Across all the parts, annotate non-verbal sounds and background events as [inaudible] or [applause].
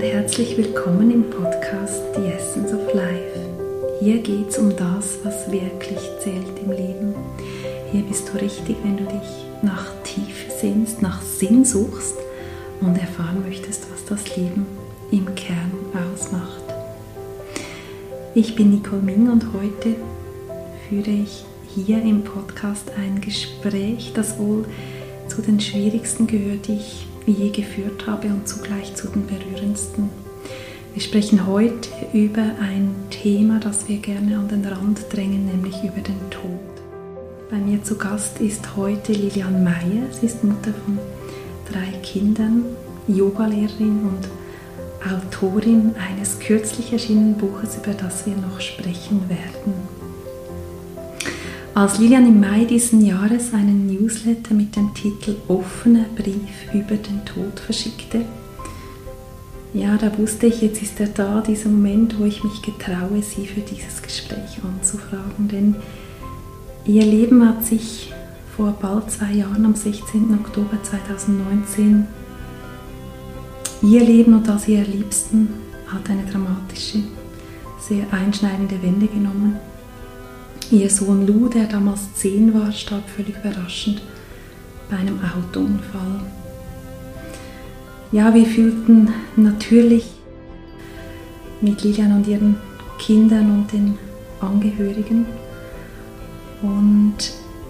und herzlich willkommen im Podcast The Essence of Life. Hier geht es um das, was wirklich zählt im Leben. Hier bist du richtig, wenn du dich nach Tiefe sehnst, nach Sinn suchst und erfahren möchtest, was das Leben im Kern ausmacht. Ich bin Nicole Ming und heute führe ich hier im Podcast ein Gespräch, das wohl zu den schwierigsten gehört, die ich je geführt habe und zugleich zu den berührendsten. Wir sprechen heute über ein Thema, das wir gerne an den Rand drängen, nämlich über den Tod. Bei mir zu Gast ist heute Lilian Meyer. Sie ist Mutter von drei Kindern, Yogalehrerin und Autorin eines kürzlich erschienenen Buches, über das wir noch sprechen werden. Als Lilian im Mai diesen Jahres einen Newsletter mit dem Titel Offener Brief über den Tod verschickte, ja, da wusste ich, jetzt ist er da, dieser Moment, wo ich mich getraue, sie für dieses Gespräch anzufragen. Denn ihr Leben hat sich vor bald zwei Jahren, am 16. Oktober 2019, ihr Leben und das ihrer Liebsten hat eine dramatische, sehr einschneidende Wende genommen. Ihr Sohn Lou, der damals zehn war, starb völlig überraschend bei einem Autounfall. Ja, wir fühlten natürlich mit Lilian und ihren Kindern und den Angehörigen und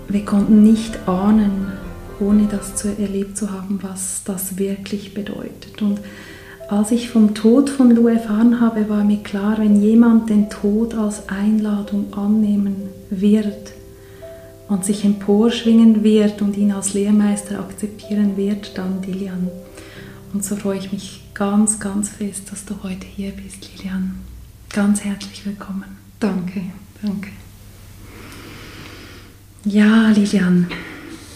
wir konnten nicht ahnen, ohne das zu erlebt zu haben, was das wirklich bedeutet. Und als ich vom Tod von Lou erfahren habe, war mir klar, wenn jemand den Tod als Einladung annehmen wird und sich emporschwingen wird und ihn als Lehrmeister akzeptieren wird, dann Lilian. Und so freue ich mich ganz, ganz fest, dass du heute hier bist, Lilian. Ganz herzlich willkommen. Danke, danke. Ja, Lilian,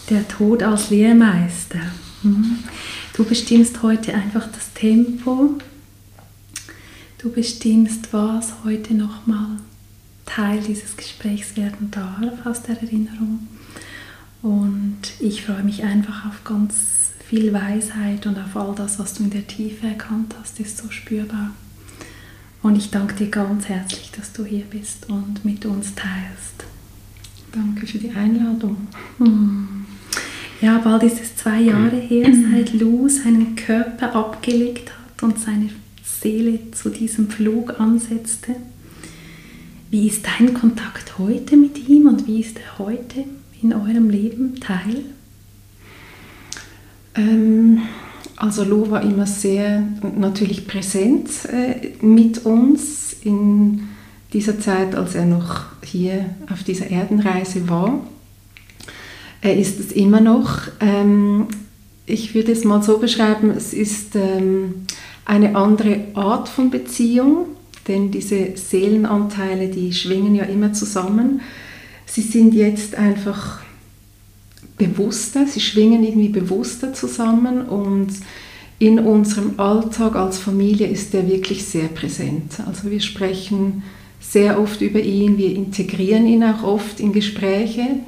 der Tod als Lehrmeister. Mhm. Du bestimmst heute einfach das Tempo. Du bestimmst, was heute nochmal Teil dieses Gesprächs werden darf aus der Erinnerung. Und ich freue mich einfach auf ganz viel Weisheit und auf all das, was du in der Tiefe erkannt hast, ist so spürbar. Und ich danke dir ganz herzlich, dass du hier bist und mit uns teilst. Danke für die Einladung. Hm. [laughs] Ja, bald ist es zwei Jahre her, seit Lou seinen Körper abgelegt hat und seine Seele zu diesem Flug ansetzte. Wie ist dein Kontakt heute mit ihm und wie ist er heute in eurem Leben Teil? Ähm, also Lou war immer sehr natürlich präsent äh, mit uns in dieser Zeit, als er noch hier auf dieser Erdenreise war. Er ist es immer noch. Ähm, ich würde es mal so beschreiben, es ist ähm, eine andere Art von Beziehung, denn diese Seelenanteile, die schwingen ja immer zusammen. Sie sind jetzt einfach bewusster, sie schwingen irgendwie bewusster zusammen und in unserem Alltag als Familie ist er wirklich sehr präsent. Also wir sprechen sehr oft über ihn, wir integrieren ihn auch oft in Gespräche.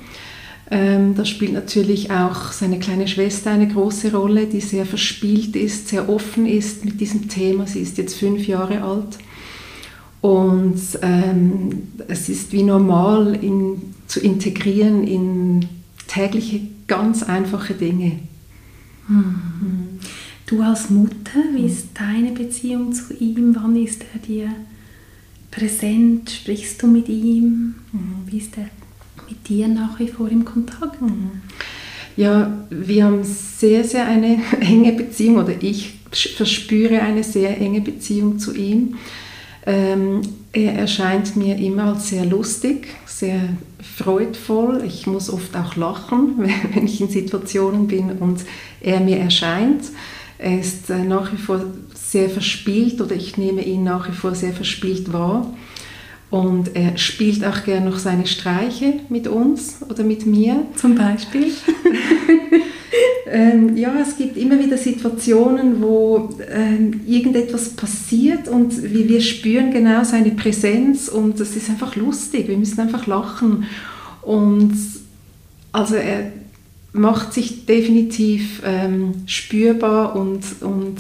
Ähm, da spielt natürlich auch seine kleine Schwester eine große Rolle, die sehr verspielt ist, sehr offen ist mit diesem Thema. Sie ist jetzt fünf Jahre alt. Und ähm, es ist wie normal in, zu integrieren in tägliche, ganz einfache Dinge. Mhm. Du als Mutter, wie ist deine Beziehung zu ihm? Wann ist er dir präsent? Sprichst du mit ihm? Mhm. Wie ist er mit dir nach wie vor im Kontakt? Mhm. Ja, wir haben sehr, sehr eine [laughs] enge Beziehung oder ich verspüre eine sehr enge Beziehung zu ihm. Ähm, er erscheint mir immer als sehr lustig, sehr freudvoll. Ich muss oft auch lachen, [laughs] wenn ich in Situationen bin und er mir erscheint. Er ist äh, nach wie vor sehr verspielt oder ich nehme ihn nach wie vor sehr verspielt wahr. Und er spielt auch gerne noch seine Streiche mit uns oder mit mir. Zum Beispiel? [laughs] ähm, ja, es gibt immer wieder Situationen, wo ähm, irgendetwas passiert und wir, wir spüren genau seine Präsenz und es ist einfach lustig. Wir müssen einfach lachen. Und also er macht sich definitiv ähm, spürbar und, und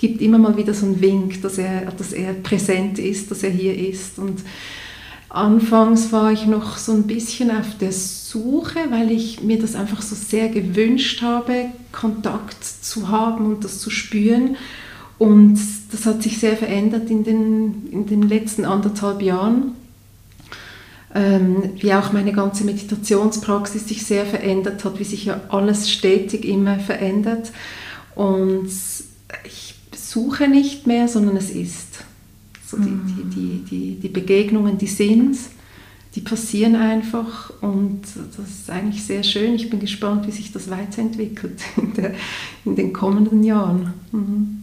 gibt immer mal wieder so einen Wink, dass er, dass er präsent ist, dass er hier ist. Und anfangs war ich noch so ein bisschen auf der Suche, weil ich mir das einfach so sehr gewünscht habe, Kontakt zu haben und das zu spüren. Und das hat sich sehr verändert in den, in den letzten anderthalb Jahren. Ähm, wie auch meine ganze Meditationspraxis sich sehr verändert hat, wie sich ja alles stetig immer verändert. Und suche nicht mehr, sondern es ist. So die, mhm. die, die, die, die Begegnungen, die sind, die passieren einfach und das ist eigentlich sehr schön. Ich bin gespannt, wie sich das weiterentwickelt [laughs] in, der, in den kommenden Jahren. Mhm.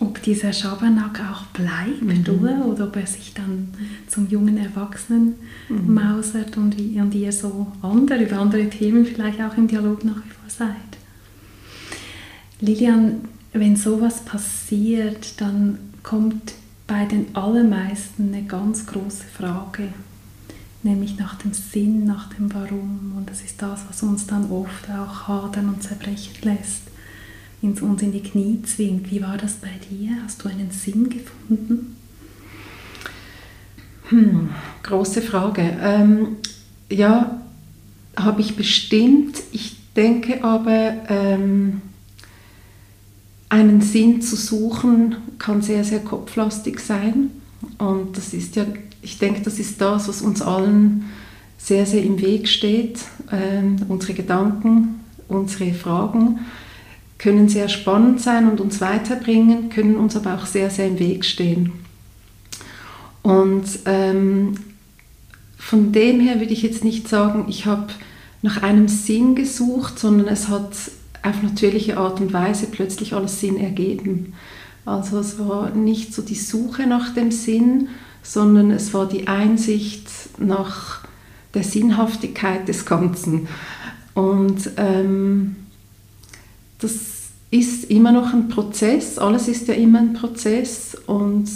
Ob dieser Schabernack auch bleibt mhm. oder, oder ob er sich dann zum jungen Erwachsenen mhm. mausert und, und ihr so andere, über andere Themen vielleicht auch im Dialog nach wie vor seid. Lilian, wenn sowas passiert, dann kommt bei den allermeisten eine ganz große Frage, nämlich nach dem Sinn, nach dem Warum. Und das ist das, was uns dann oft auch hadern und zerbrechen lässt, uns in die Knie zwingt. Wie war das bei dir? Hast du einen Sinn gefunden? Hm, große Frage. Ähm, ja, habe ich bestimmt. Ich denke aber, ähm, einen Sinn zu suchen kann sehr, sehr kopflastig sein. Und das ist ja, ich denke, das ist das, was uns allen sehr, sehr im Weg steht. Ähm, unsere Gedanken, unsere Fragen können sehr spannend sein und uns weiterbringen, können uns aber auch sehr, sehr im Weg stehen. Und ähm, von dem her würde ich jetzt nicht sagen, ich habe nach einem Sinn gesucht, sondern es hat auf natürliche Art und Weise plötzlich alles Sinn ergeben. Also es war nicht so die Suche nach dem Sinn, sondern es war die Einsicht nach der Sinnhaftigkeit des Ganzen. Und ähm, das ist immer noch ein Prozess, alles ist ja immer ein Prozess und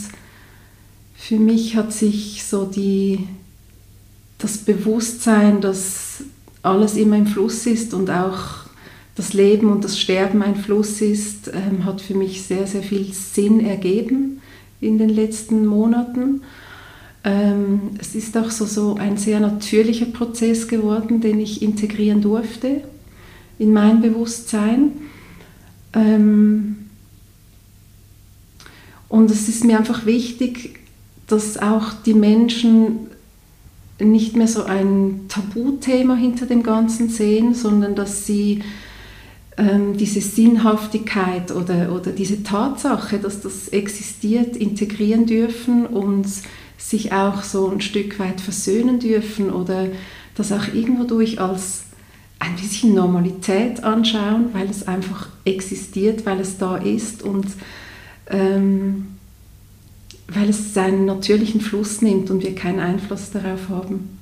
für mich hat sich so die, das Bewusstsein, dass alles immer im Fluss ist und auch das Leben und das Sterben ein Fluss ist, ähm, hat für mich sehr, sehr viel Sinn ergeben in den letzten Monaten. Ähm, es ist auch so, so ein sehr natürlicher Prozess geworden, den ich integrieren durfte in mein Bewusstsein. Ähm, und es ist mir einfach wichtig, dass auch die Menschen nicht mehr so ein Tabuthema hinter dem Ganzen sehen, sondern dass sie ähm, diese Sinnhaftigkeit oder, oder diese Tatsache, dass das existiert, integrieren dürfen und sich auch so ein Stück weit versöhnen dürfen oder das auch irgendwo durch als ein bisschen Normalität anschauen, weil es einfach existiert, weil es da ist und ähm, weil es seinen natürlichen Fluss nimmt und wir keinen Einfluss darauf haben.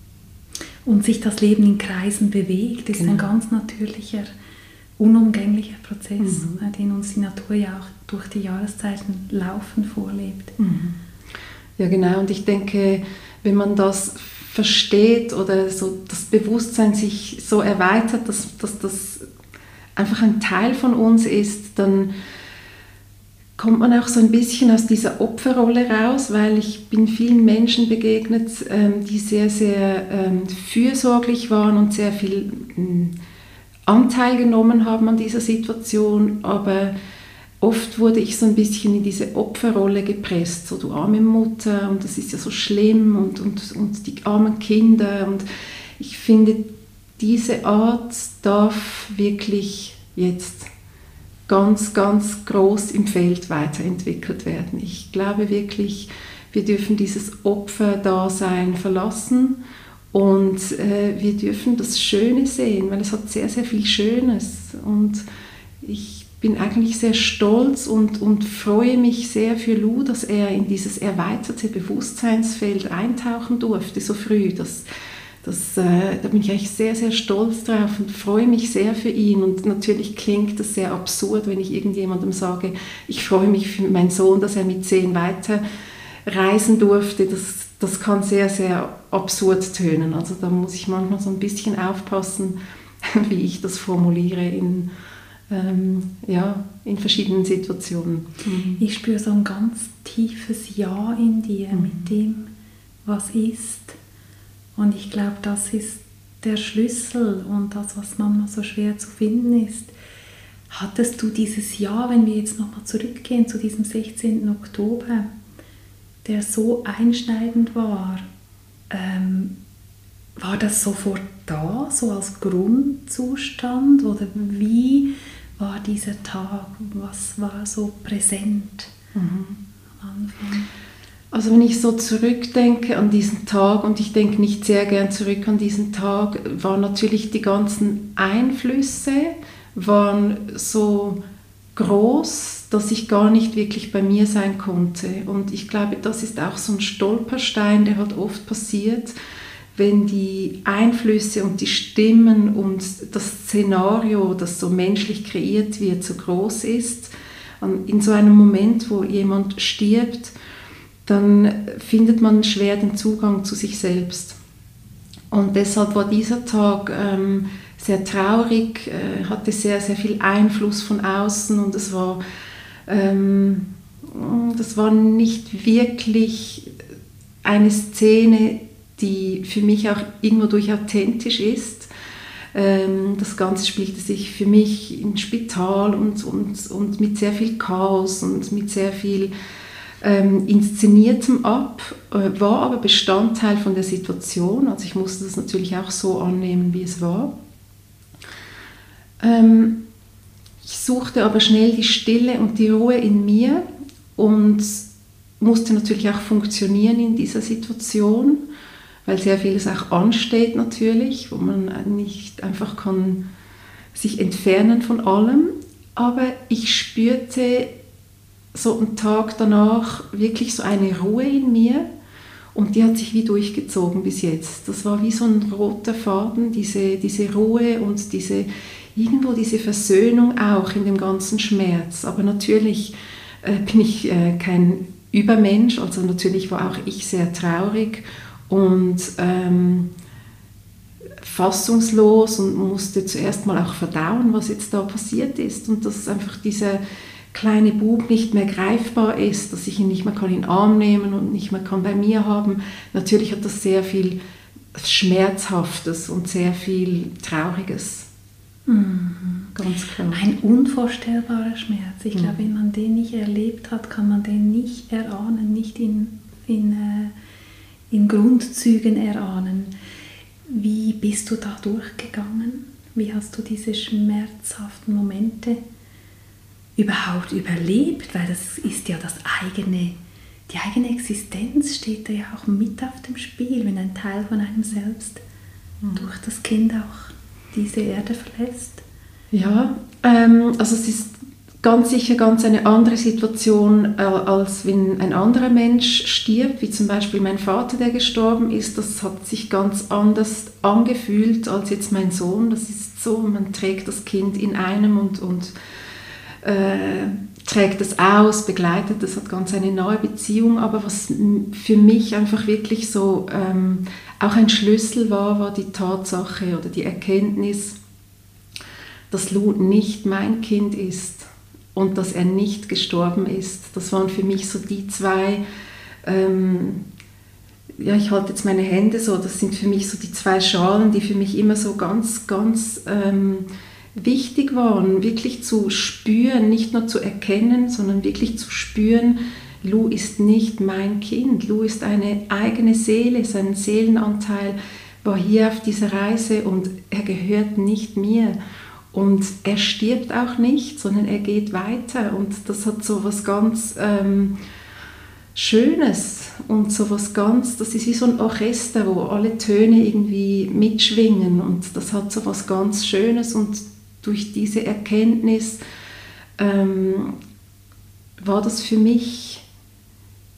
Und sich das Leben in Kreisen bewegt, ist genau. ein ganz natürlicher unumgänglicher Prozess, mhm. Äh, den uns die Natur ja auch durch die Jahreszeiten laufend vorlebt. Mhm. Ja, genau. Und ich denke, wenn man das versteht oder so das Bewusstsein sich so erweitert, dass, dass das einfach ein Teil von uns ist, dann kommt man auch so ein bisschen aus dieser Opferrolle raus, weil ich bin vielen Menschen begegnet, ähm, die sehr, sehr ähm, fürsorglich waren und sehr viel mm, Anteil genommen haben an dieser Situation, aber oft wurde ich so ein bisschen in diese Opferrolle gepresst, so du arme Mutter und das ist ja so schlimm und, und, und die armen Kinder. Und ich finde, diese Art darf wirklich jetzt ganz, ganz groß im Feld weiterentwickelt werden. Ich glaube wirklich, wir dürfen dieses Opferdasein verlassen und äh, wir dürfen das Schöne sehen, weil es hat sehr, sehr viel Schönes. Und ich bin eigentlich sehr stolz und, und freue mich sehr für Lou, dass er in dieses erweiterte Bewusstseinsfeld eintauchen durfte, so früh. Das, das, äh, da bin ich eigentlich sehr, sehr stolz drauf und freue mich sehr für ihn. Und natürlich klingt das sehr absurd, wenn ich irgendjemandem sage, ich freue mich für meinen Sohn, dass er mit zehn weiter reisen durfte. Das, das kann sehr, sehr absurd tönen. Also da muss ich manchmal so ein bisschen aufpassen, [laughs] wie ich das formuliere in, ähm, ja, in verschiedenen Situationen. Mhm. Ich spüre so ein ganz tiefes Ja in dir mhm. mit dem, was ist. Und ich glaube, das ist der Schlüssel und das, was manchmal so schwer zu finden ist. Hattest du dieses Jahr, wenn wir jetzt nochmal zurückgehen zu diesem 16. Oktober, der so einschneidend war, ähm, war das sofort da, so als Grundzustand? Oder wie war dieser Tag? Was war so präsent mhm. am Anfang? Also wenn ich so zurückdenke an diesen Tag und ich denke nicht sehr gern zurück an diesen Tag, waren natürlich die ganzen Einflüsse waren so groß, dass ich gar nicht wirklich bei mir sein konnte. Und ich glaube, das ist auch so ein Stolperstein, der halt oft passiert, wenn die Einflüsse und die Stimmen und das Szenario, das so menschlich kreiert wird, so groß ist. In so einem Moment, wo jemand stirbt, dann findet man schwer den Zugang zu sich selbst. Und deshalb war dieser Tag ähm, sehr traurig, äh, hatte sehr, sehr viel Einfluss von außen und es war, ähm, das war nicht wirklich eine Szene, die für mich auch irgendwo durch authentisch ist. Ähm, das Ganze spielte sich für mich im Spital und, und, und mit sehr viel Chaos und mit sehr viel ähm, inszeniertem ab, äh, war aber Bestandteil von der Situation. Also ich musste das natürlich auch so annehmen, wie es war. Ähm, ich suchte aber schnell die Stille und die Ruhe in mir und musste natürlich auch funktionieren in dieser Situation, weil sehr vieles auch ansteht natürlich, wo man nicht einfach kann sich entfernen von allem. Aber ich spürte so einen Tag danach wirklich so eine Ruhe in mir und die hat sich wie durchgezogen bis jetzt. Das war wie so ein roter Faden, diese, diese Ruhe und diese irgendwo diese Versöhnung auch in dem ganzen Schmerz. Aber natürlich äh, bin ich äh, kein Übermensch, also natürlich war auch ich sehr traurig und ähm, fassungslos und musste zuerst mal auch verdauen, was jetzt da passiert ist und dass einfach dieser kleine Bub nicht mehr greifbar ist, dass ich ihn nicht mehr kann in den Arm nehmen und nicht mehr kann bei mir haben. Natürlich hat das sehr viel Schmerzhaftes und sehr viel Trauriges. Mhm, ganz klar. Ein unvorstellbarer Schmerz. Ich mhm. glaube, wenn man den nicht erlebt hat, kann man den nicht erahnen, nicht in, in, äh, in Grundzügen erahnen. Wie bist du da durchgegangen? Wie hast du diese schmerzhaften Momente überhaupt überlebt? Weil das ist ja das eigene, die eigene Existenz steht da ja auch mit auf dem Spiel, wenn ein Teil von einem selbst mhm. durch das Kind auch diese Erde verlässt? Ja, ähm, also es ist ganz sicher ganz eine andere Situation, äh, als wenn ein anderer Mensch stirbt, wie zum Beispiel mein Vater, der gestorben ist. Das hat sich ganz anders angefühlt als jetzt mein Sohn. Das ist so, man trägt das Kind in einem und, und äh, trägt es aus, begleitet, das hat ganz eine neue Beziehung. Aber was für mich einfach wirklich so ähm, auch ein Schlüssel war, war die Tatsache oder die Erkenntnis, dass Lou nicht mein Kind ist und dass er nicht gestorben ist. Das waren für mich so die zwei, ähm, ja, ich halte jetzt meine Hände so, das sind für mich so die zwei Schalen, die für mich immer so ganz, ganz ähm, wichtig waren, wirklich zu spüren, nicht nur zu erkennen, sondern wirklich zu spüren, Lou ist nicht mein Kind. Lou ist eine eigene Seele, sein Seelenanteil war hier auf dieser Reise und er gehört nicht mir. Und er stirbt auch nicht, sondern er geht weiter. Und das hat so was ganz ähm, Schönes und so was ganz, das ist wie so ein Orchester, wo alle Töne irgendwie mitschwingen. Und das hat so was ganz Schönes. Und durch diese Erkenntnis ähm, war das für mich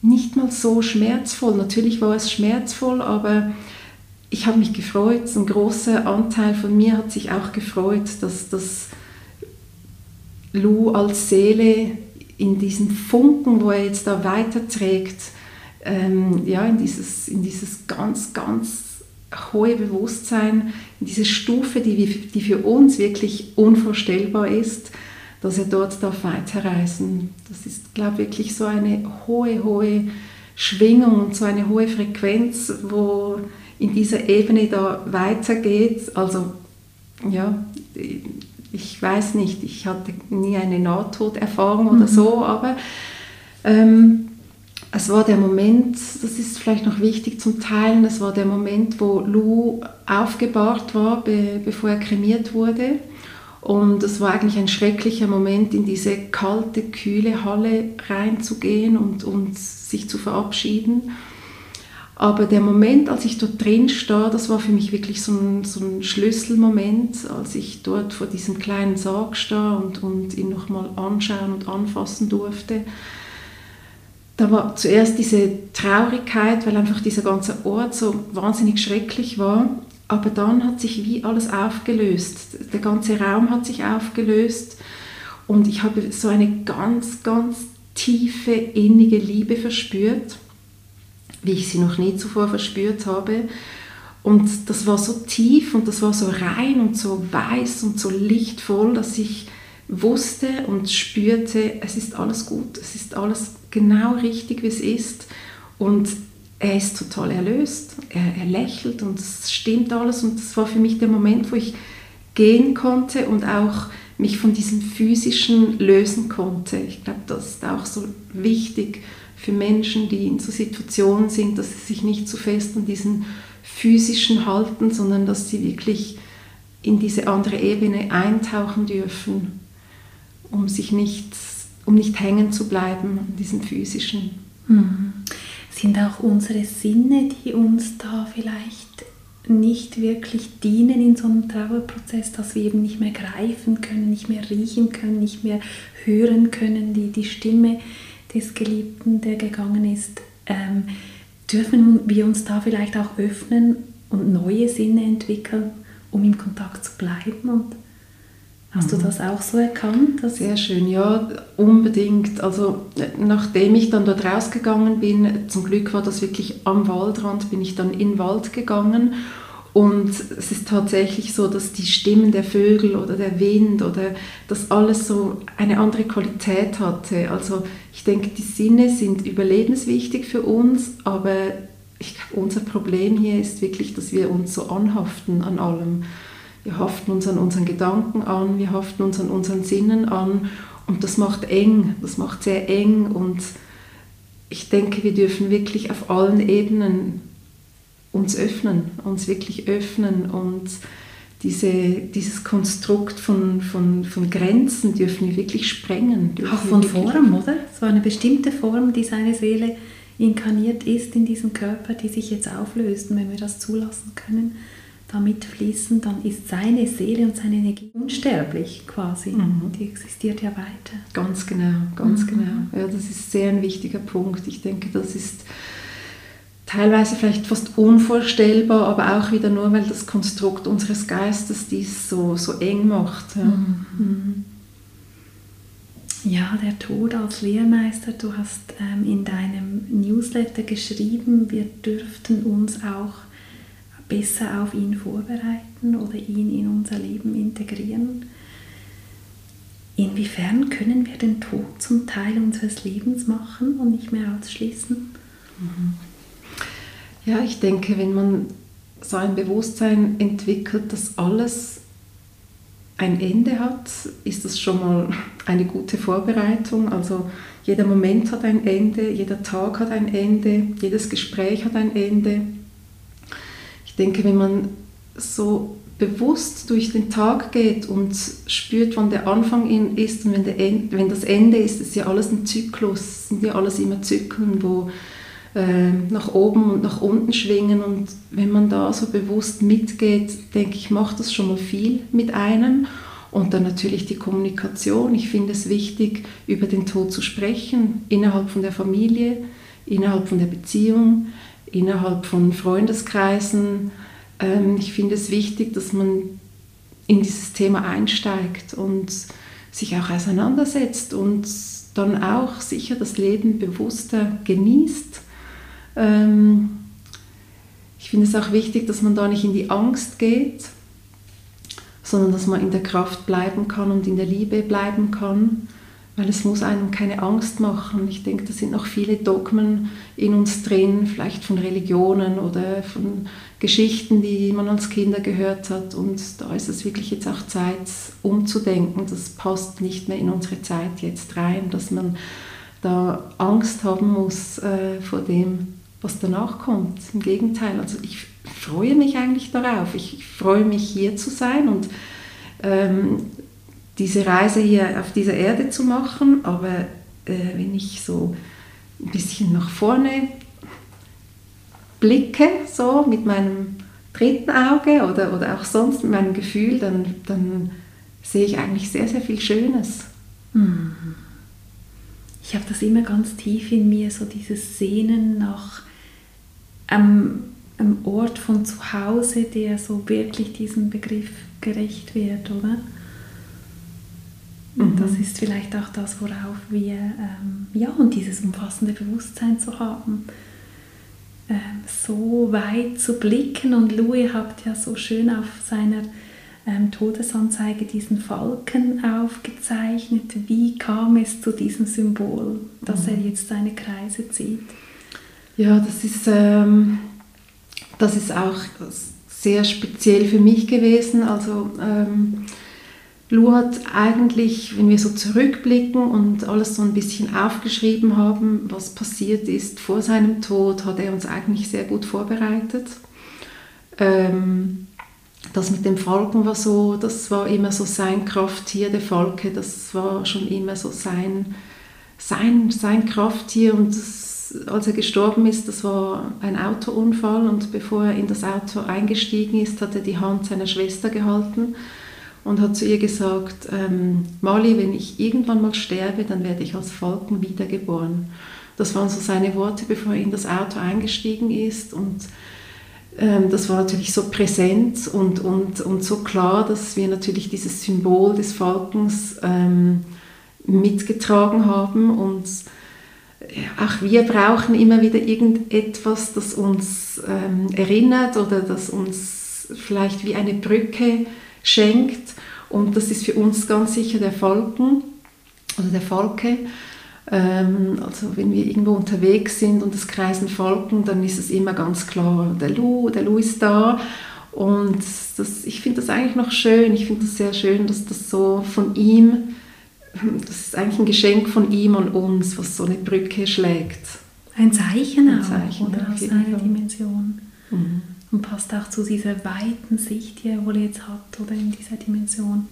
nicht mal so schmerzvoll. Natürlich war es schmerzvoll, aber ich habe mich gefreut. Ein großer Anteil von mir hat sich auch gefreut, dass das Lou als Seele in diesen Funken, wo er jetzt da weiterträgt, ähm, ja, in dieses, in dieses ganz, ganz hohe Bewusstsein, in diese Stufe, die, die für uns wirklich unvorstellbar ist, dass er dort darf weiterreisen. Das ist, glaube ich, wirklich so eine hohe, hohe Schwingung und so eine hohe Frequenz, wo in dieser Ebene da weitergeht. Also ja, ich weiß nicht, ich hatte nie eine Nahtoderfahrung oder mhm. so, aber ähm, es war der Moment, das ist vielleicht noch wichtig zum Teilen, es war der Moment, wo Lou aufgebahrt war, be, bevor er kremiert wurde. Und es war eigentlich ein schrecklicher Moment, in diese kalte, kühle Halle reinzugehen und, und sich zu verabschieden. Aber der Moment, als ich dort drin stand, das war für mich wirklich so ein, so ein Schlüsselmoment, als ich dort vor diesem kleinen Sarg stand und, und ihn nochmal anschauen und anfassen durfte. Da war zuerst diese Traurigkeit, weil einfach dieser ganze Ort so wahnsinnig schrecklich war. Aber dann hat sich wie alles aufgelöst. Der ganze Raum hat sich aufgelöst und ich habe so eine ganz, ganz tiefe, innige Liebe verspürt wie ich sie noch nie zuvor verspürt habe. Und das war so tief und das war so rein und so weiß und so lichtvoll, dass ich wusste und spürte, es ist alles gut, es ist alles genau richtig, wie es ist. Und er ist total erlöst, er, er lächelt und es stimmt alles. Und das war für mich der Moment, wo ich gehen konnte und auch mich von diesem physischen lösen konnte. Ich glaube, das ist auch so wichtig für Menschen, die in so Situationen sind, dass sie sich nicht zu so fest an diesen physischen halten, sondern dass sie wirklich in diese andere Ebene eintauchen dürfen, um sich nicht, um nicht hängen zu bleiben an diesem physischen. Mhm. Sind auch unsere Sinne, die uns da vielleicht nicht wirklich dienen in so einem Trauerprozess, dass wir eben nicht mehr greifen können, nicht mehr riechen können, nicht mehr hören können, die, die Stimme des Geliebten, der gegangen ist, ähm, dürfen wir uns da vielleicht auch öffnen und neue Sinne entwickeln, um im Kontakt zu bleiben. Und hast mhm. du das auch so erkannt? Sehr schön, ja, unbedingt. Also nachdem ich dann dort rausgegangen bin, zum Glück war das wirklich am Waldrand, bin ich dann in den Wald gegangen und es ist tatsächlich so, dass die Stimmen der Vögel oder der Wind oder das alles so eine andere Qualität hatte. Also ich denke, die Sinne sind überlebenswichtig für uns, aber ich glaube, unser Problem hier ist wirklich, dass wir uns so anhaften an allem. Wir haften uns an unseren Gedanken an, wir haften uns an unseren Sinnen an und das macht eng, das macht sehr eng und ich denke, wir dürfen wirklich auf allen Ebenen uns öffnen, uns wirklich öffnen und diese, dieses Konstrukt von, von, von Grenzen dürfen wir wirklich sprengen. Auch von Form, oder? So eine bestimmte Form, die seine Seele inkarniert ist in diesem Körper, die sich jetzt auflöst. Und wenn wir das zulassen können, damit fließen, dann ist seine Seele und seine Energie unsterblich quasi. Mhm. Die existiert ja weiter. Ganz genau, ganz mhm. genau. Ja, das ist sehr ein wichtiger Punkt. Ich denke, das ist teilweise vielleicht fast unvorstellbar, aber auch wieder nur, weil das Konstrukt unseres Geistes dies so, so eng macht. Ja. Mhm. ja. der Tod als Lehrmeister, du hast ähm, in deinem Newsletter geschrieben, wir dürften uns auch besser auf ihn vorbereiten oder ihn in unser Leben integrieren. Inwiefern können wir den Tod zum Teil unseres Lebens machen und nicht mehr ausschließen? Mhm. Ja, ich denke, wenn man so ein Bewusstsein entwickelt, dass alles ein Ende hat, ist das schon mal eine gute Vorbereitung. Also jeder Moment hat ein Ende, jeder Tag hat ein Ende, jedes Gespräch hat ein Ende. Ich denke, wenn man so bewusst durch den Tag geht und spürt, wann der Anfang ist und wenn, der End, wenn das Ende ist, ist ja alles ein Zyklus, sind ja alles immer Zyklen, wo äh, nach oben und nach unten schwingen. Und wenn man da so bewusst mitgeht, denke ich, macht das schon mal viel mit einem. Und dann natürlich die Kommunikation. Ich finde es wichtig, über den Tod zu sprechen, innerhalb von der Familie, innerhalb von der Beziehung, innerhalb von Freundeskreisen. Ähm, ich finde es wichtig, dass man in dieses Thema einsteigt und sich auch auseinandersetzt und dann auch sicher das Leben bewusster genießt ähm, ich finde es auch wichtig, dass man da nicht in die Angst geht, sondern dass man in der Kraft bleiben kann und in der Liebe bleiben kann, weil es muss einem keine Angst machen. Ich denke, da sind noch viele Dogmen in uns drin, vielleicht von Religionen oder von Geschichten, die man als Kinder gehört hat. Und da ist es wirklich jetzt auch Zeit, umzudenken. Das passt nicht mehr in unsere Zeit jetzt rein, dass man da Angst haben muss äh, vor dem, was danach kommt. Im Gegenteil, also ich freue mich eigentlich darauf. Ich, ich freue mich hier zu sein und ähm, diese Reise hier auf dieser Erde zu machen. Aber äh, wenn ich so ein bisschen nach vorne blicke, so mit meinem dritten Auge oder, oder auch sonst mit meinem Gefühl, dann, dann sehe ich eigentlich sehr, sehr viel Schönes. Mhm. Ich habe das immer ganz tief in mir, so dieses Sehnen nach einem, einem Ort von zu Hause, der so wirklich diesem Begriff gerecht wird, oder? Und mhm. das ist vielleicht auch das, worauf wir, ähm, ja, und dieses umfassende Bewusstsein zu haben, ähm, so weit zu blicken. Und Louis hat ja so schön auf seiner ähm, Todesanzeige diesen Falken aufgezeichnet. Wie kam es zu diesem Symbol, dass mhm. er jetzt seine Kreise zieht? Ja, das ist, ähm, das ist auch sehr speziell für mich gewesen. Also ähm, Lou hat eigentlich, wenn wir so zurückblicken und alles so ein bisschen aufgeschrieben haben, was passiert ist vor seinem Tod, hat er uns eigentlich sehr gut vorbereitet. Ähm, das mit dem Falken war so, das war immer so sein Krafttier, der Falke, das war schon immer so sein, sein, sein Krafttier und das, als er gestorben ist, das war ein Autounfall und bevor er in das Auto eingestiegen ist, hat er die Hand seiner Schwester gehalten und hat zu ihr gesagt, ähm, Mali, wenn ich irgendwann mal sterbe, dann werde ich als Falken wiedergeboren. Das waren so seine Worte, bevor er in das Auto eingestiegen ist und ähm, das war natürlich so präsent und, und, und so klar, dass wir natürlich dieses Symbol des Falkens ähm, mitgetragen haben und auch wir brauchen immer wieder irgendetwas, das uns ähm, erinnert oder das uns vielleicht wie eine Brücke schenkt. Und das ist für uns ganz sicher der Falken oder der Falke. Ähm, also wenn wir irgendwo unterwegs sind und es kreisen Falken, dann ist es immer ganz klar, der Lu, der Lu ist da. Und das, ich finde das eigentlich noch schön. Ich finde das sehr schön, dass das so von ihm, das ist eigentlich ein Geschenk von ihm an uns, was so eine Brücke schlägt. Ein Zeichen ein auch, Zeichen, oder? Aus seiner Dimension. Mhm und passt auch zu dieser weiten Sicht, die er wohl jetzt hat oder in dieser Dimension.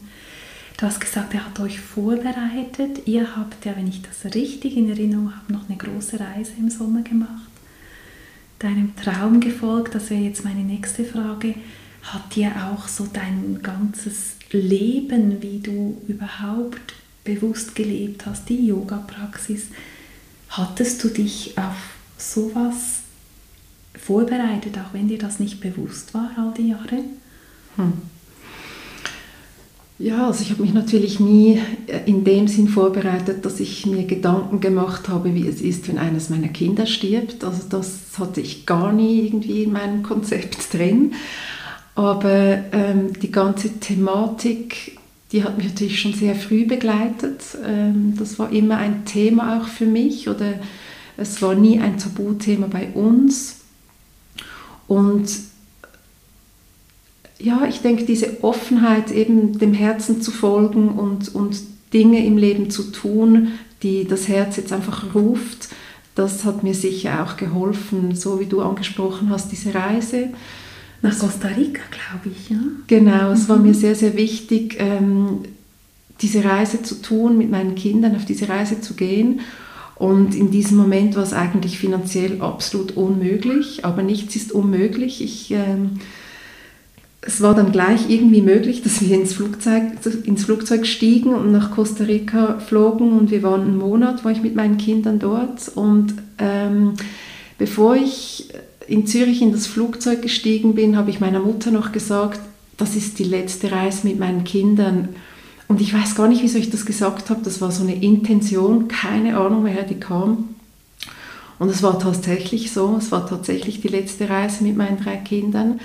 Du hast gesagt, er hat euch vorbereitet. Ihr habt ja, wenn ich das richtig in Erinnerung habe, noch eine große Reise im Sommer gemacht. Deinem Traum gefolgt, das wäre jetzt meine nächste Frage. Hat dir auch so dein ganzes Leben, wie du überhaupt bewusst gelebt hast, die Yoga-Praxis, hattest du dich auf sowas vorbereitet, auch wenn dir das nicht bewusst war all die Jahre? Hm. Ja, also ich habe mich natürlich nie äh, in dem Sinn vorbereitet, dass ich mir Gedanken gemacht habe, wie es ist, wenn eines meiner Kinder stirbt. Also das hatte ich gar nie irgendwie in meinem [laughs] Konzept drin. Aber ähm, die ganze Thematik, die hat mich natürlich schon sehr früh begleitet. Ähm, das war immer ein Thema auch für mich oder es war nie ein Tabuthema bei uns. Und ja, ich denke, diese Offenheit, eben dem Herzen zu folgen und, und Dinge im Leben zu tun, die das Herz jetzt einfach ruft, das hat mir sicher auch geholfen, so wie du angesprochen hast, diese Reise. Nach Costa Rica, glaube ich, ja. Genau, es mhm. war mir sehr, sehr wichtig, ähm, diese Reise zu tun, mit meinen Kindern auf diese Reise zu gehen und in diesem Moment war es eigentlich finanziell absolut unmöglich, aber nichts ist unmöglich. Ich, ähm, es war dann gleich irgendwie möglich, dass wir ins Flugzeug, ins Flugzeug stiegen und nach Costa Rica flogen und wir waren einen Monat, war ich mit meinen Kindern dort und ähm, bevor ich in Zürich in das Flugzeug gestiegen bin, habe ich meiner Mutter noch gesagt, das ist die letzte Reise mit meinen Kindern und ich weiß gar nicht, wieso ich das gesagt habe. Das war so eine Intention, keine Ahnung, woher die kam. Und es war tatsächlich so, es war tatsächlich die letzte Reise mit meinen drei Kindern.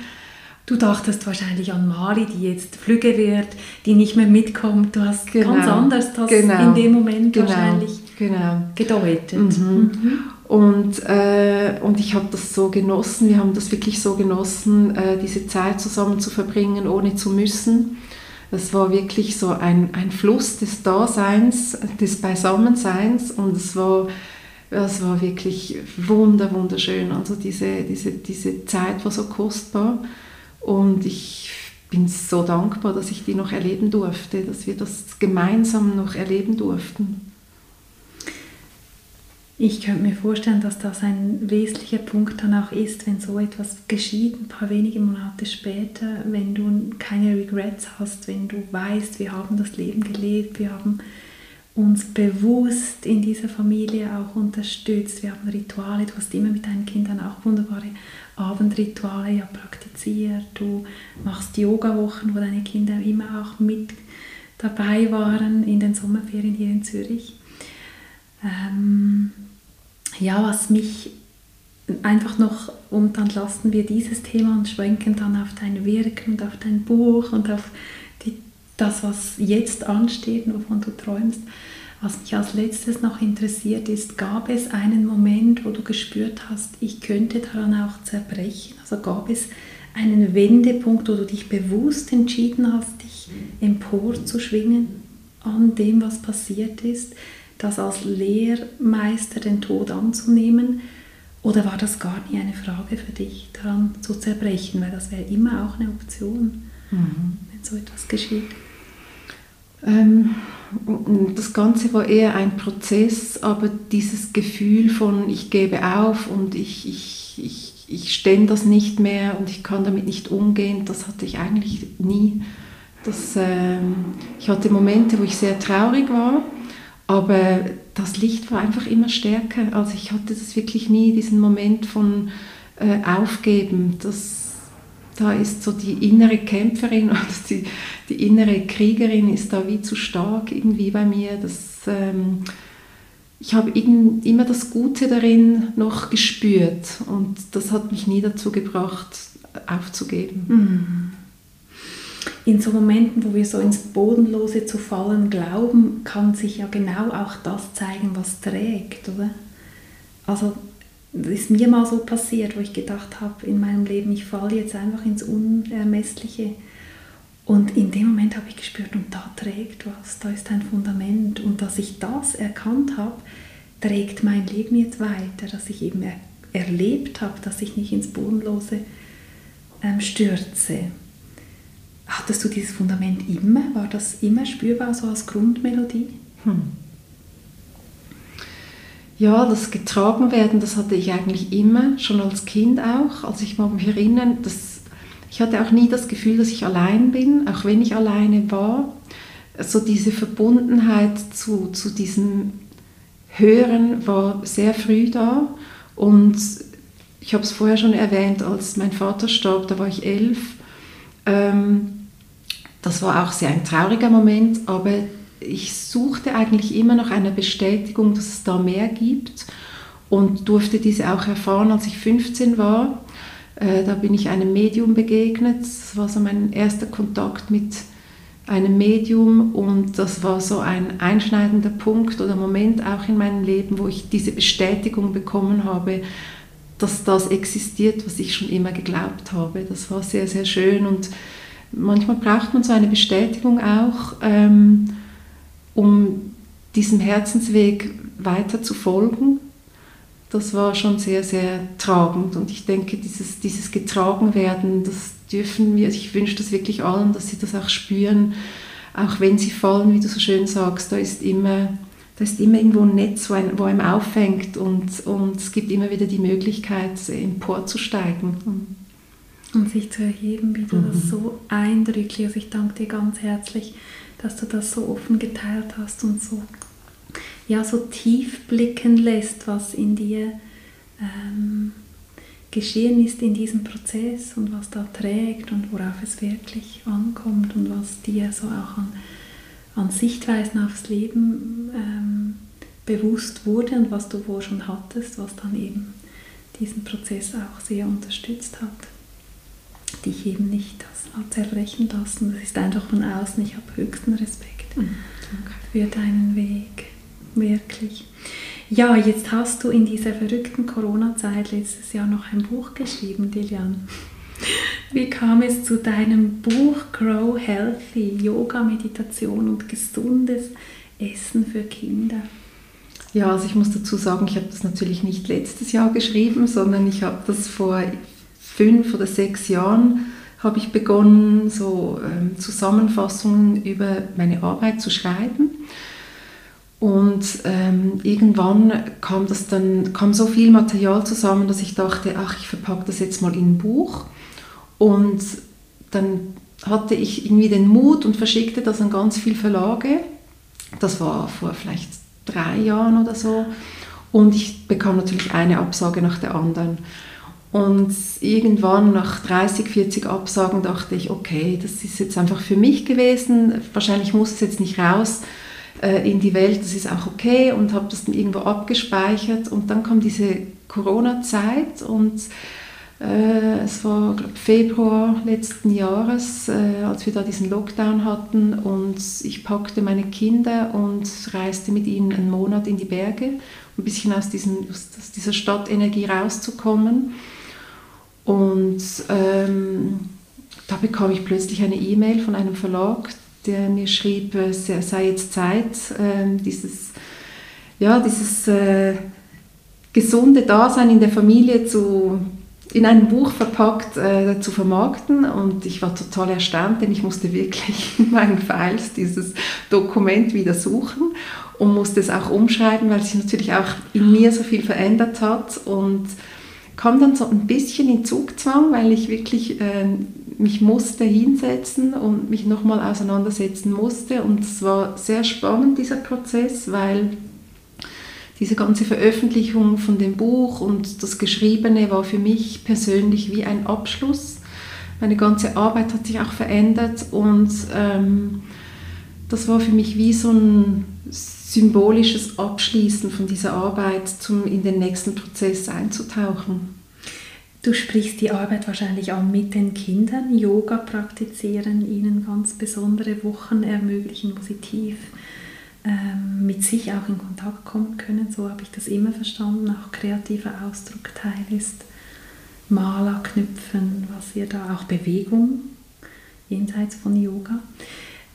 Du dachtest wahrscheinlich an Mali, die jetzt Flüge wird, die nicht mehr mitkommt. Du hast genau, ganz anders das genau, in dem Moment genau, wahrscheinlich genau. gedeutet. Mhm. Mhm. Und, äh, und ich habe das so genossen, wir haben das wirklich so genossen, äh, diese Zeit zusammen zu verbringen, ohne zu müssen. Es war wirklich so ein, ein Fluss des Daseins, des Beisammenseins und es war, es war wirklich wunder, wunderschön. Also diese, diese, diese Zeit war so kostbar. Und ich bin so dankbar, dass ich die noch erleben durfte, dass wir das gemeinsam noch erleben durften. Ich könnte mir vorstellen, dass das ein wesentlicher Punkt dann auch ist, wenn so etwas geschieht, ein paar wenige Monate später, wenn du keine Regrets hast, wenn du weißt, wir haben das Leben gelebt, wir haben uns bewusst in dieser Familie auch unterstützt, wir haben Rituale, du hast immer mit deinen Kindern auch wunderbare Abendrituale ja praktiziert, du machst Yoga-Wochen, wo deine Kinder immer auch mit dabei waren in den Sommerferien hier in Zürich. Ähm, ja, was mich einfach noch, und dann lassen wir dieses Thema und schwenken dann auf dein Wirken und auf dein Buch und auf die, das, was jetzt ansteht und wovon du träumst. Was mich als letztes noch interessiert ist, gab es einen Moment, wo du gespürt hast, ich könnte daran auch zerbrechen? Also gab es einen Wendepunkt, wo du dich bewusst entschieden hast, dich emporzuschwingen an dem, was passiert ist, das als Lehrmeister den Tod anzunehmen? Oder war das gar nie eine Frage für dich, daran zu zerbrechen? Weil das wäre immer auch eine Option, mhm. wenn so etwas geschieht. Ähm, das Ganze war eher ein Prozess, aber dieses Gefühl von ich gebe auf und ich, ich, ich, ich stemme das nicht mehr und ich kann damit nicht umgehen, das hatte ich eigentlich nie. Das, ähm, ich hatte Momente, wo ich sehr traurig war, aber das Licht war einfach immer stärker. Also ich hatte das wirklich nie, diesen Moment von äh, Aufgeben. Das, da ist so die innere Kämpferin [laughs] oder die, die innere Kriegerin ist da wie zu stark irgendwie bei mir. Das, ähm, ich habe immer das Gute darin noch gespürt und das hat mich nie dazu gebracht, aufzugeben. Mhm. In so Momenten, wo wir so ins Bodenlose zu fallen glauben, kann sich ja genau auch das zeigen, was trägt, oder? Also das ist mir mal so passiert, wo ich gedacht habe in meinem Leben, ich falle jetzt einfach ins Unermessliche. Und in dem Moment habe ich gespürt, und da trägt was, da ist ein Fundament. Und dass ich das erkannt habe, trägt mein Leben jetzt weiter, dass ich eben er erlebt habe, dass ich nicht ins Bodenlose ähm, stürze. Hattest du dieses Fundament immer? War das immer spürbar, so als Grundmelodie? Hm. Ja, das getragen werden, das hatte ich eigentlich immer, schon als Kind auch. Also ich mag mich erinnern, dass ich hatte auch nie das Gefühl, dass ich allein bin, auch wenn ich alleine war. So diese Verbundenheit zu, zu diesem Hören war sehr früh da und ich habe es vorher schon erwähnt, als mein Vater starb, da war ich elf. Ähm, das war auch sehr ein trauriger Moment, aber ich suchte eigentlich immer noch eine Bestätigung, dass es da mehr gibt und durfte diese auch erfahren, als ich 15 war. Äh, da bin ich einem Medium begegnet. Das war so mein erster Kontakt mit einem Medium und das war so ein einschneidender Punkt oder Moment auch in meinem Leben, wo ich diese Bestätigung bekommen habe, dass das existiert, was ich schon immer geglaubt habe. Das war sehr, sehr schön und manchmal braucht man so eine Bestätigung auch. Ähm, um diesem Herzensweg weiter zu folgen. Das war schon sehr, sehr tragend und ich denke, dieses, dieses Getragenwerden, das dürfen wir, ich wünsche das wirklich allen, dass sie das auch spüren, auch wenn sie fallen, wie du so schön sagst, da ist immer, da ist immer irgendwo ein Netz, wo, ein, wo einem auffängt und, und es gibt immer wieder die Möglichkeit, emporzusteigen. Und sich zu erheben, wie du mhm. das so eindrücklich, also ich danke dir ganz herzlich, dass du das so offen geteilt hast und so, ja, so tief blicken lässt, was in dir ähm, geschehen ist in diesem Prozess und was da trägt und worauf es wirklich ankommt und was dir so auch an, an Sichtweisen aufs Leben ähm, bewusst wurde und was du wohl schon hattest, was dann eben diesen Prozess auch sehr unterstützt hat. Dich eben nicht das zerbrechen lassen. Das ist einfach von außen. Ich habe höchsten Respekt mhm, für deinen Weg. Wirklich. Ja, jetzt hast du in dieser verrückten Corona-Zeit letztes Jahr noch ein Buch geschrieben, Dilian. Wie kam es zu deinem Buch Grow Healthy, Yoga, Meditation und gesundes Essen für Kinder? Ja, also ich muss dazu sagen, ich habe das natürlich nicht letztes Jahr geschrieben, sondern ich habe das vor fünf oder sechs Jahren habe ich begonnen, so ähm, Zusammenfassungen über meine Arbeit zu schreiben. Und ähm, irgendwann kam das dann, kam so viel Material zusammen, dass ich dachte, ach, ich verpacke das jetzt mal in ein Buch. Und dann hatte ich irgendwie den Mut und verschickte das an ganz viele Verlage. Das war vor vielleicht drei Jahren oder so. Und ich bekam natürlich eine Absage nach der anderen. Und irgendwann nach 30, 40 Absagen dachte ich, okay, das ist jetzt einfach für mich gewesen. Wahrscheinlich muss es jetzt nicht raus äh, in die Welt, das ist auch okay. Und habe das dann irgendwo abgespeichert. Und dann kam diese Corona-Zeit und äh, es war glaub, Februar letzten Jahres, äh, als wir da diesen Lockdown hatten und ich packte meine Kinder und reiste mit ihnen einen Monat in die Berge, um ein bisschen aus, diesen, aus dieser Stadtenergie rauszukommen. Und ähm, da bekam ich plötzlich eine E-Mail von einem Verlag, der mir schrieb, es sei jetzt Zeit, äh, dieses, ja, dieses äh, gesunde Dasein in der Familie zu in ein Buch verpackt äh, zu vermarkten. Und ich war total erstaunt, denn ich musste wirklich [laughs] in meinen Files dieses Dokument wieder suchen und musste es auch umschreiben, weil sich natürlich auch in mir so viel verändert hat. Und kam dann so ein bisschen in Zugzwang, weil ich wirklich äh, mich musste hinsetzen und mich nochmal auseinandersetzen musste. Und es war sehr spannend, dieser Prozess, weil diese ganze Veröffentlichung von dem Buch und das Geschriebene war für mich persönlich wie ein Abschluss. Meine ganze Arbeit hat sich auch verändert und ähm, das war für mich wie so ein symbolisches Abschließen von dieser Arbeit, um in den nächsten Prozess einzutauchen. Du sprichst die Arbeit wahrscheinlich auch mit den Kindern, Yoga praktizieren, ihnen ganz besondere Wochen ermöglichen, positiv ähm, mit sich auch in Kontakt kommen können. So habe ich das immer verstanden. Auch kreativer Ausdruck Teil ist. Maler knüpfen, was ihr da auch Bewegung jenseits von Yoga.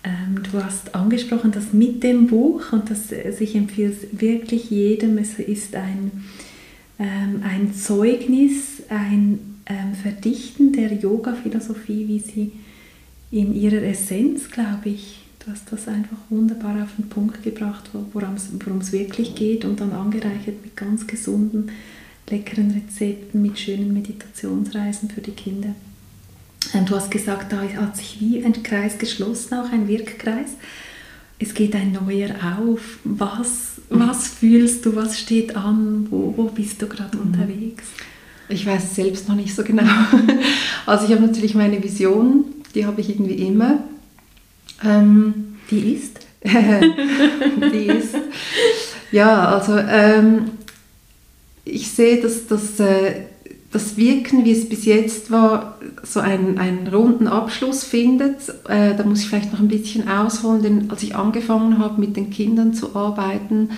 Ähm, du hast angesprochen, dass mit dem Buch, und das äh, ich empfehle wirklich jedem, es ist ein, ähm, ein Zeugnis, ein ähm, Verdichten der Yoga-Philosophie, wie sie in ihrer Essenz, glaube ich, Du hast das einfach wunderbar auf den Punkt gebracht, worum es wirklich geht und dann angereichert mit ganz gesunden, leckeren Rezepten, mit schönen Meditationsreisen für die Kinder. Ähm, du hast gesagt, da hat sich wie ein Kreis geschlossen, auch ein Wirkkreis. Es geht ein neuer auf. Was, was fühlst du? Was steht an? Wo, wo bist du gerade mhm. unterwegs? Ich weiß es selbst noch nicht so genau. [laughs] Also ich habe natürlich meine Vision, die habe ich irgendwie immer. Ähm, die ist? [laughs] die ist. Ja, also ähm, ich sehe, dass, dass äh, das Wirken, wie es bis jetzt war, so einen, einen runden Abschluss findet. Äh, da muss ich vielleicht noch ein bisschen ausholen, denn als ich angefangen habe, mit den Kindern zu arbeiten,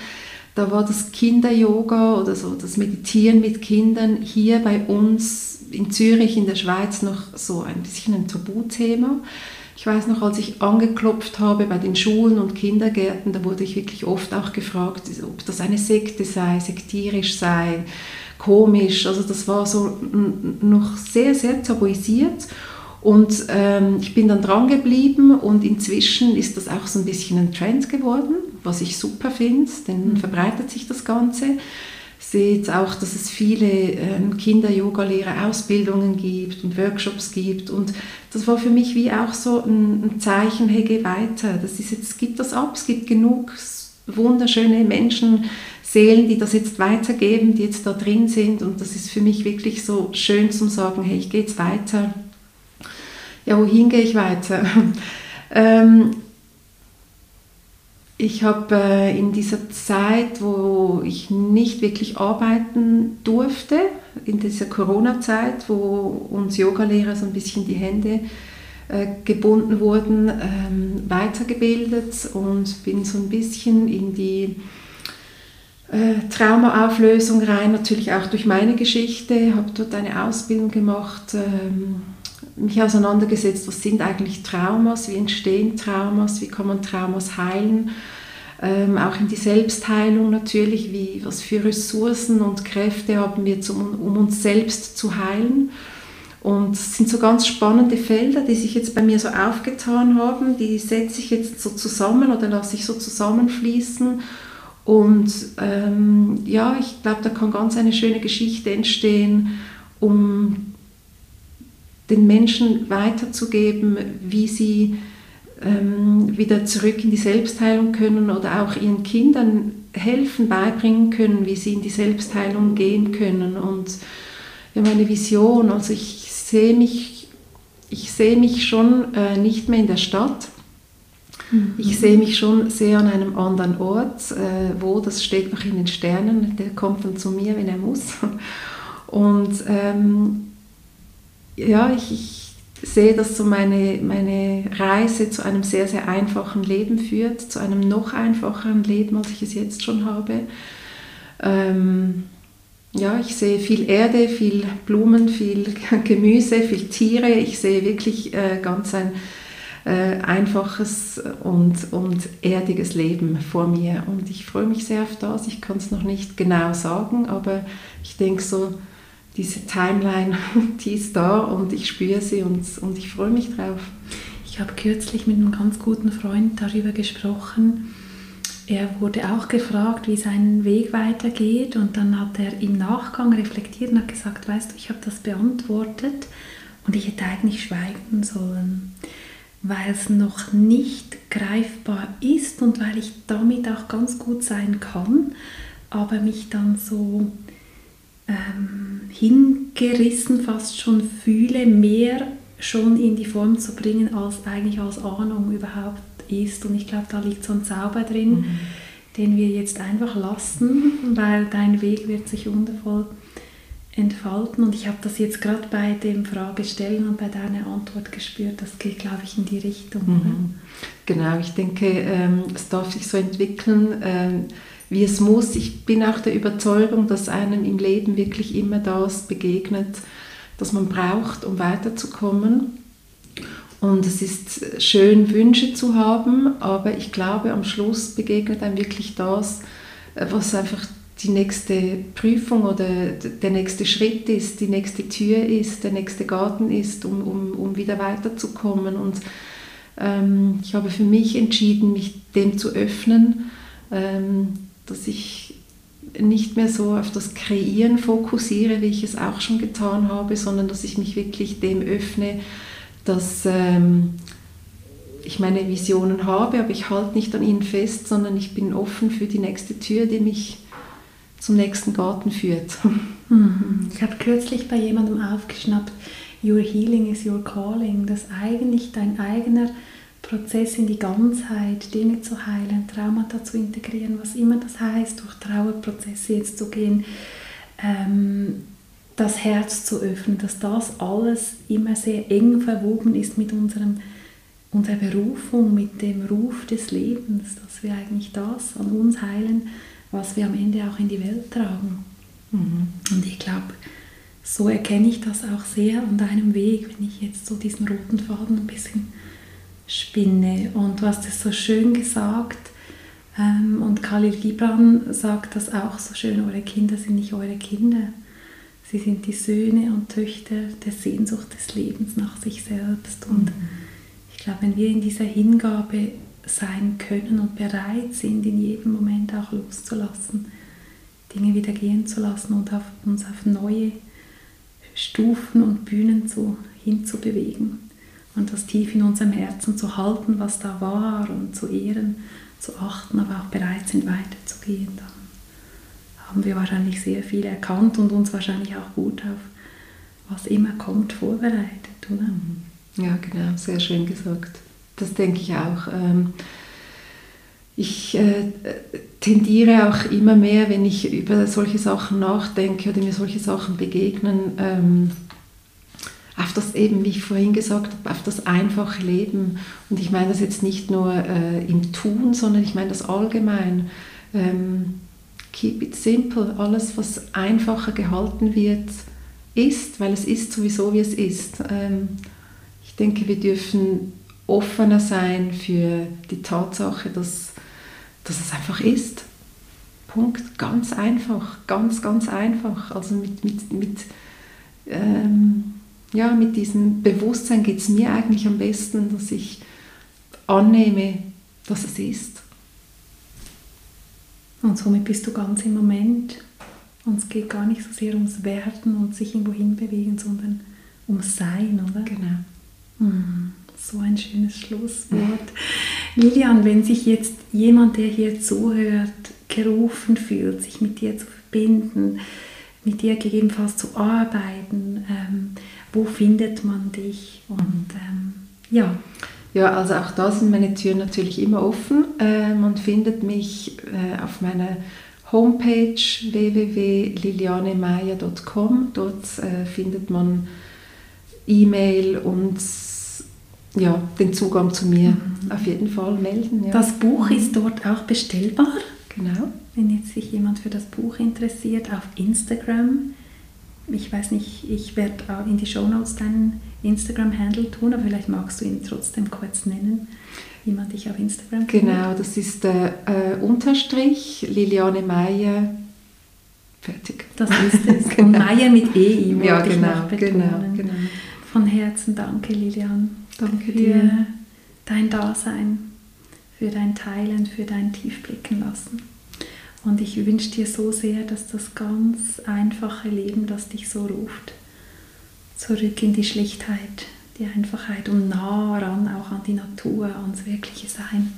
da war das Kinder-Yoga oder so das Meditieren mit Kindern hier bei uns in Zürich in der Schweiz noch so ein bisschen ein Tabuthema. Ich weiß noch, als ich angeklopft habe bei den Schulen und Kindergärten, da wurde ich wirklich oft auch gefragt, ob das eine Sekte sei, sektierisch sei, komisch. Also das war so noch sehr, sehr tabuisiert. Und ähm, ich bin dann dran geblieben und inzwischen ist das auch so ein bisschen ein Trend geworden, was ich super finde, denn mhm. verbreitet sich das Ganze sehe jetzt auch, dass es viele ähm, Kinder-Yoga-Lehrer-Ausbildungen gibt und Workshops gibt. Und das war für mich wie auch so ein, Zeichen, hey, geh weiter. Das ist jetzt, gibt das ab, es gibt genug wunderschöne Menschen, Seelen, die das jetzt weitergeben, die jetzt da drin sind. Und das ist für mich wirklich so schön zum sagen, hey, ich gehe jetzt weiter. Ja, wohin gehe ich weiter? [laughs] ähm, Ich habe äh, in dieser Zeit, wo ich nicht wirklich arbeiten durfte, in dieser Corona-Zeit, wo uns Yogalehrer so ein bisschen die Hände äh, gebunden wurden, ähm, weitergebildet und bin so ein bisschen in die äh, Traumaauflösung rein, natürlich auch durch meine Geschichte, habe dort eine Ausbildung gemacht, ähm, mich auseinandergesetzt, was sind eigentlich Traumas, wie entstehen Traumas, wie kann man Traumas heilen, ähm, auch in die Selbstheilung natürlich, wie, was für Ressourcen und Kräfte haben wir, zum, um uns selbst zu heilen. Und es sind so ganz spannende Felder, die sich jetzt bei mir so aufgetan haben, die setze ich jetzt so zusammen oder lasse ich so zusammenfließen. Und ähm, ja, ich glaube, da kann ganz eine schöne Geschichte entstehen, um den Menschen weiterzugeben, wie sie ähm, wieder zurück in die Selbstheilung können oder auch ihren Kindern helfen, beibringen können, wie sie in die Selbstheilung gehen können. Und ja, meine Vision, also ich sehe mich, ich sehe mich schon äh, nicht mehr in der Stadt. Mhm. Ich sehe mich schon sehr an einem anderen Ort, äh, wo das steht noch in den Sternen. Der kommt dann zu mir, wenn er muss. Und ähm, ja, ich, ich sehe, dass so meine, meine Reise zu einem sehr, sehr einfachen Leben führt, zu einem noch einfacheren Leben, als ich es jetzt schon habe. Ähm, ja, ich sehe viel Erde, viel Blumen, viel [laughs] Gemüse, viel Tiere. Ich sehe wirklich äh, ganz ein äh, einfaches und, und erdiges Leben vor mir. Und ich freue mich sehr auf das. Ich kann es noch nicht genau sagen, aber ich denke so, diese Timeline, [laughs] die ist da und ich spüre sie und, und ich freue mich drauf. Ich habe kürzlich mit einem ganz guten Freund darüber gesprochen. Er wurde auch gefragt, wie sein Weg weitergeht und dann hat er im Nachgang reflektiert und hat gesagt, weißt du, ich habe das beantwortet und ich hätte eigentlich schweigen sollen, weil es noch nicht greifbar ist und weil ich damit auch ganz gut sein kann, aber mich dann so ähm, hingerissen fast schon fühle, mehr schon in die Form zu bringen, als eigentlich als Ahnung überhaupt ist. Und ich glaube, da liegt so ein Zauber drin, mhm. den wir jetzt einfach lassen, weil dein Weg wird sich wundervoll entfalten. Und ich habe das jetzt gerade bei dem Fragestellen und bei deiner Antwort gespürt. Das geht, glaube ich, in die Richtung. Mhm. Genau, ich denke, ähm, es darf sich so entwickeln. Ähm, wie es muss. Ich bin auch der Überzeugung, dass einem im Leben wirklich immer das begegnet, das man braucht, um weiterzukommen. Und es ist schön, Wünsche zu haben, aber ich glaube, am Schluss begegnet einem wirklich das, was einfach die nächste Prüfung oder der nächste Schritt ist, die nächste Tür ist, der nächste Garten ist, um, um, um wieder weiterzukommen. Und ähm, ich habe für mich entschieden, mich dem zu öffnen. Ähm, dass ich nicht mehr so auf das Kreieren fokussiere, wie ich es auch schon getan habe, sondern dass ich mich wirklich dem öffne, dass ähm, ich meine Visionen habe, aber ich halte nicht an ihnen fest, sondern ich bin offen für die nächste Tür, die mich zum nächsten Garten führt. [laughs] Mhm. Ich habe kürzlich bei jemandem aufgeschnappt, Your Healing is Your Calling, dass eigentlich dein eigener Prozess in die Ganzheit, Dinge zu heilen, Traumata zu integrieren, was immer das heißt, durch Trauerprozesse jetzt zu gehen, ähm, das Herz zu öffnen, dass das alles immer sehr eng verwoben ist mit unserem, unserer Berufung, mit dem Ruf des Lebens, dass wir eigentlich das an uns heilen, was wir am Ende auch in die Welt tragen. Mhm. Und ich glaube, so erkenne ich das auch sehr an deinem Weg, wenn ich jetzt so diesen roten Faden ein bisschen spinne. Und du hast es so schön gesagt, ähm, und Khalil Gibran sagt das auch so schön, eure Kinder sind nicht eure Kinder. Sie sind die Söhne und Töchter der Sehnsucht des Lebens nach sich selbst. Und mhm. ich glaube, wenn wir in dieser Hingabe sein können und bereit sind, in jedem Moment auch loszulassen, Dinge wieder gehen zu lassen und auf, uns auf neue Stufen und Bühnen zu, hinzubewegen, und das tief in unserem Herzen zu halten, was da war und zu ehren, zu achten, aber auch bereit sind weiterzugehen, dann haben wir wahrscheinlich sehr viel erkannt und uns wahrscheinlich auch gut auf was immer kommt vorbereitet, oder? Mhm. Ja, genau, sehr schön gesagt. Das denke ich auch. Ähm, ich äh, tendiere auch immer mehr, wenn ich über solche Sachen nachdenke oder mir solche Sachen begegnen, ähm, auf das eben, wie ich vorhin gesagt habe, auf das einfache Leben. Und ich meine das jetzt nicht nur äh, im Tun, sondern ich meine das allgemein. Ähm, keep it simple. Alles, was einfacher gehalten wird, ist, weil es ist sowieso, wie es ist. Ähm, ich denke, wir dürfen offener sein für die Tatsache, dass, dass es einfach ist. Punkt. Ganz einfach. Ganz, ganz einfach. Also mit, mit, mit ähm, ja, mit diesem Bewusstsein geht es mir eigentlich am besten, dass ich annehme, dass es ist. Und somit bist du ganz im Moment. Und es geht gar nicht so sehr ums Werden und sich irgendwo hinbewegen, sondern ums Sein, oder? Genau. Mm, so ein schönes Schlusswort. Lilian, wenn sich jetzt jemand, der hier zuhört, gerufen fühlt, sich mit dir zu verbinden, mit dir gegebenenfalls zu arbeiten, ähm, wo findet man dich und ähm, ja. Ja, also auch da sind meine Türen natürlich immer offen. Äh, man findet mich äh, auf meiner Homepage www.lilianemaya.com. Dort äh, findet man E-Mail und ja, den Zugang zu mir mhm. auf jeden Fall melden. Ja. Das Buch ist dort auch bestellbar. Genau. Wenn jetzt sich jemand für das Buch interessiert, auf Instagram ich weiß nicht, ich werde in die Show Notes deinen Instagram-Handle tun, aber vielleicht magst du ihn trotzdem kurz nennen, wie man dich auf Instagram kennt. Genau, das ist der äh, Unterstrich Liliane Meier. Fertig. Das ist es. [laughs] genau. Und Meier mit E, ja, genau, genau, genau. Von Herzen danke, Lilian. Danke für dir. dein Dasein, für dein Teilen, für dein Tiefblicken lassen. Und ich wünsche dir so sehr, dass das ganz einfache Leben, das dich so ruft, zurück in die Schlichtheit, die Einfachheit und nah ran auch an die Natur, ans wirkliche Sein,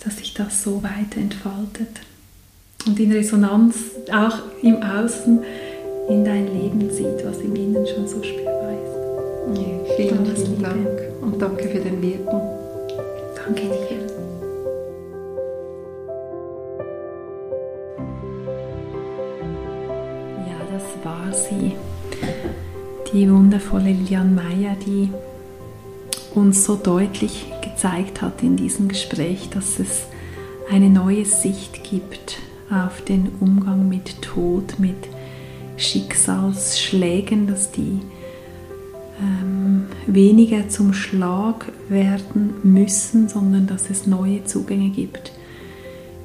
dass sich das so weiter entfaltet und in Resonanz auch im Außen in dein Leben zieht, was im Innen schon so spürbar ist. Ja, vielen, vielen Dank und danke für den Wirken. Danke dir. Sie, die wundervolle Lilian Meyer, die uns so deutlich gezeigt hat in diesem Gespräch, dass es eine neue Sicht gibt auf den Umgang mit Tod, mit Schicksalsschlägen, dass die ähm, weniger zum Schlag werden müssen, sondern dass es neue Zugänge gibt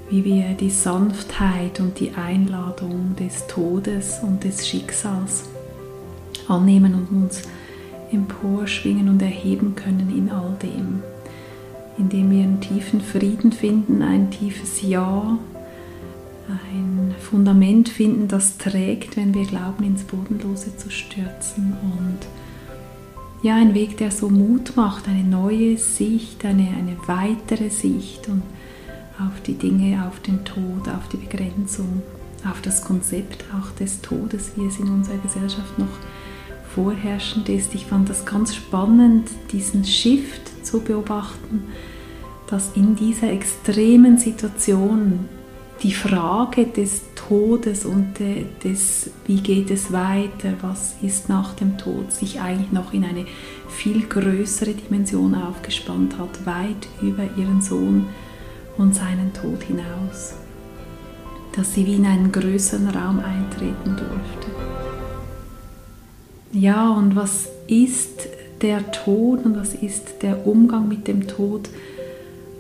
wie wir die Sanftheit und die Einladung des Todes und des Schicksals annehmen und uns emporschwingen und erheben können in all dem, indem wir einen tiefen Frieden finden, ein tiefes Ja, ein Fundament finden, das trägt, wenn wir glauben, ins Bodenlose zu stürzen und ja, ein Weg, der so Mut macht, eine neue Sicht, eine, eine weitere Sicht und auf die Dinge, auf den Tod, auf die Begrenzung, auf das Konzept auch des Todes, wie es in unserer Gesellschaft noch vorherrschend ist. Ich fand das ganz spannend, diesen Shift zu beobachten, dass in dieser extremen Situation die Frage des Todes und des, wie geht es weiter, was ist nach dem Tod, sich eigentlich noch in eine viel größere Dimension aufgespannt hat, weit über ihren Sohn und seinen Tod hinaus, dass sie wie in einen größeren Raum eintreten durfte. Ja, und was ist der Tod und was ist der Umgang mit dem Tod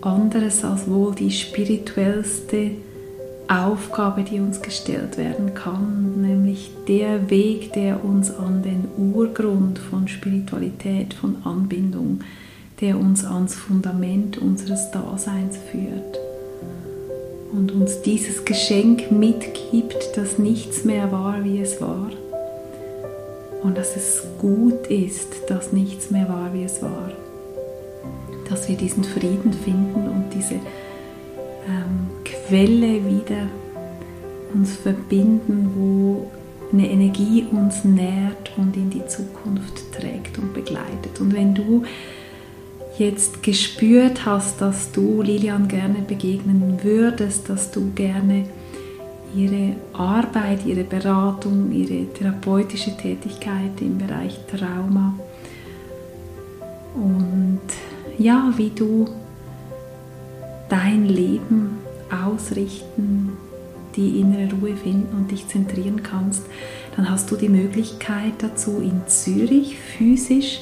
anderes als wohl die spirituellste Aufgabe, die uns gestellt werden kann, nämlich der Weg, der uns an den Urgrund von Spiritualität, von Anbindung, der uns ans Fundament unseres Daseins führt und uns dieses Geschenk mitgibt, dass nichts mehr war, wie es war und dass es gut ist, dass nichts mehr war, wie es war. Dass wir diesen Frieden finden und diese ähm, Quelle wieder uns verbinden, wo eine Energie uns nährt und in die Zukunft trägt und begleitet. Und wenn du jetzt gespürt hast, dass du Lilian gerne begegnen würdest, dass du gerne ihre Arbeit, ihre Beratung, ihre therapeutische Tätigkeit im Bereich Trauma und ja, wie du dein Leben ausrichten, die innere Ruhe finden und dich zentrieren kannst, dann hast du die Möglichkeit dazu in Zürich physisch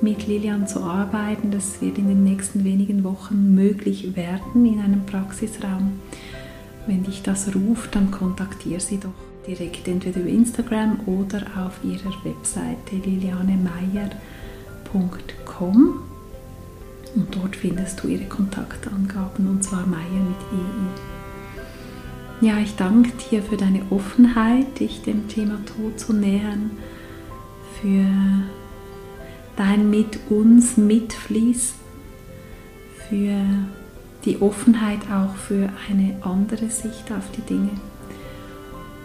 mit Lilian zu arbeiten. Das wird in den nächsten wenigen Wochen möglich werden in einem Praxisraum. Wenn dich das ruft, dann kontaktiere sie doch direkt entweder über Instagram oder auf ihrer Webseite lilianemeier.com und dort findest du ihre Kontaktangaben und zwar Meier mit EI. Ja, ich danke dir für deine Offenheit, dich dem Thema Tod zu nähern, für dein mit uns mitfließen, für die Offenheit auch für eine andere Sicht auf die Dinge.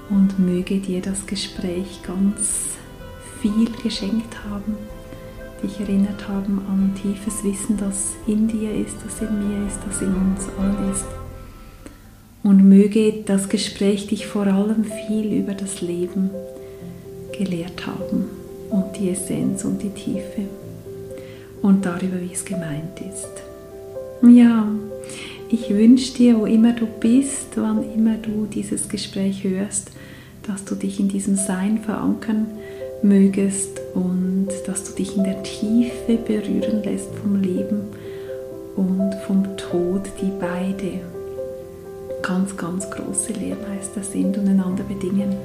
Und möge dir das Gespräch ganz viel geschenkt haben, dich erinnert haben an tiefes Wissen, das in dir ist, das in mir ist, das in uns allen ist. Und möge das Gespräch dich vor allem viel über das Leben gelehrt haben und die Essenz und die Tiefe und darüber, wie es gemeint ist. Ja, ich wünsche dir, wo immer du bist, wann immer du dieses Gespräch hörst, dass du dich in diesem Sein verankern mögest und dass du dich in der Tiefe berühren lässt vom Leben und vom Tod, die beide ganz, ganz große Lehrmeister sind und einander bedingen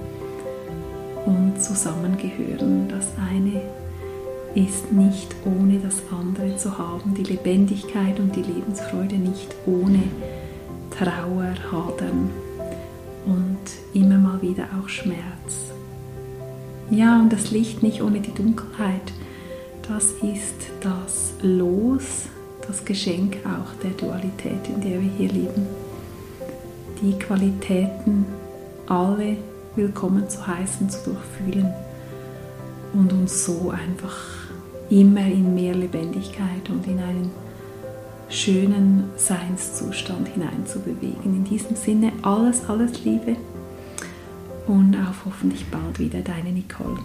und zusammengehören. Das eine ist nicht ohne das andere zu haben, die Lebendigkeit und die Lebensfreude nicht ohne Trauer, Hadern und immer mal wieder auch Schmerz. Ja, und das Licht nicht ohne die Dunkelheit, das ist das Los, das Geschenk auch der Dualität, in der wir hier leben. Die Qualitäten alle willkommen zu heißen, zu durchfühlen und uns so einfach immer in mehr Lebendigkeit und in einen schönen Seinszustand hineinzubewegen. In diesem Sinne alles, alles Liebe und auf hoffentlich bald wieder deine Nicole.